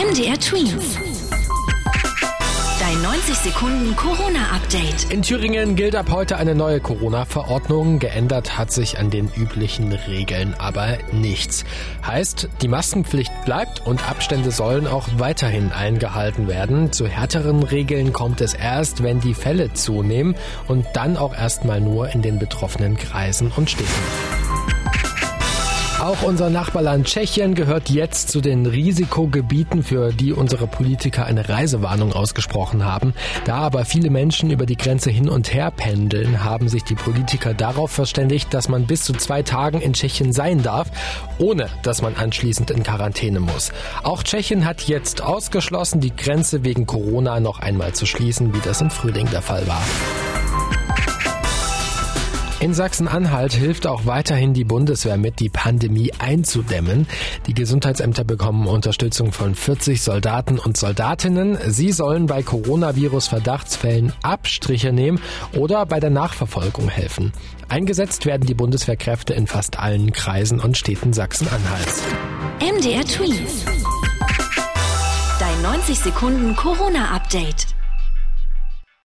MDR Twins. Dein 90 Sekunden Corona-Update. In Thüringen gilt ab heute eine neue Corona-Verordnung. Geändert hat sich an den üblichen Regeln aber nichts. Heißt, die Maskenpflicht bleibt und Abstände sollen auch weiterhin eingehalten werden. Zu härteren Regeln kommt es erst, wenn die Fälle zunehmen und dann auch erstmal nur in den betroffenen Kreisen und Städten. Auch unser Nachbarland Tschechien gehört jetzt zu den Risikogebieten, für die unsere Politiker eine Reisewarnung ausgesprochen haben. Da aber viele Menschen über die Grenze hin und her pendeln, haben sich die Politiker darauf verständigt, dass man bis zu zwei Tagen in Tschechien sein darf, ohne dass man anschließend in Quarantäne muss. Auch Tschechien hat jetzt ausgeschlossen, die Grenze wegen Corona noch einmal zu schließen, wie das im Frühling der Fall war. In Sachsen-Anhalt hilft auch weiterhin die Bundeswehr mit, die Pandemie einzudämmen. Die Gesundheitsämter bekommen Unterstützung von 40 Soldaten und Soldatinnen. Sie sollen bei Coronavirus-Verdachtsfällen Abstriche nehmen oder bei der Nachverfolgung helfen. Eingesetzt werden die Bundeswehrkräfte in fast allen Kreisen und Städten Sachsen-Anhalts. MDR Twins. Dein 90 Sekunden Corona-Update.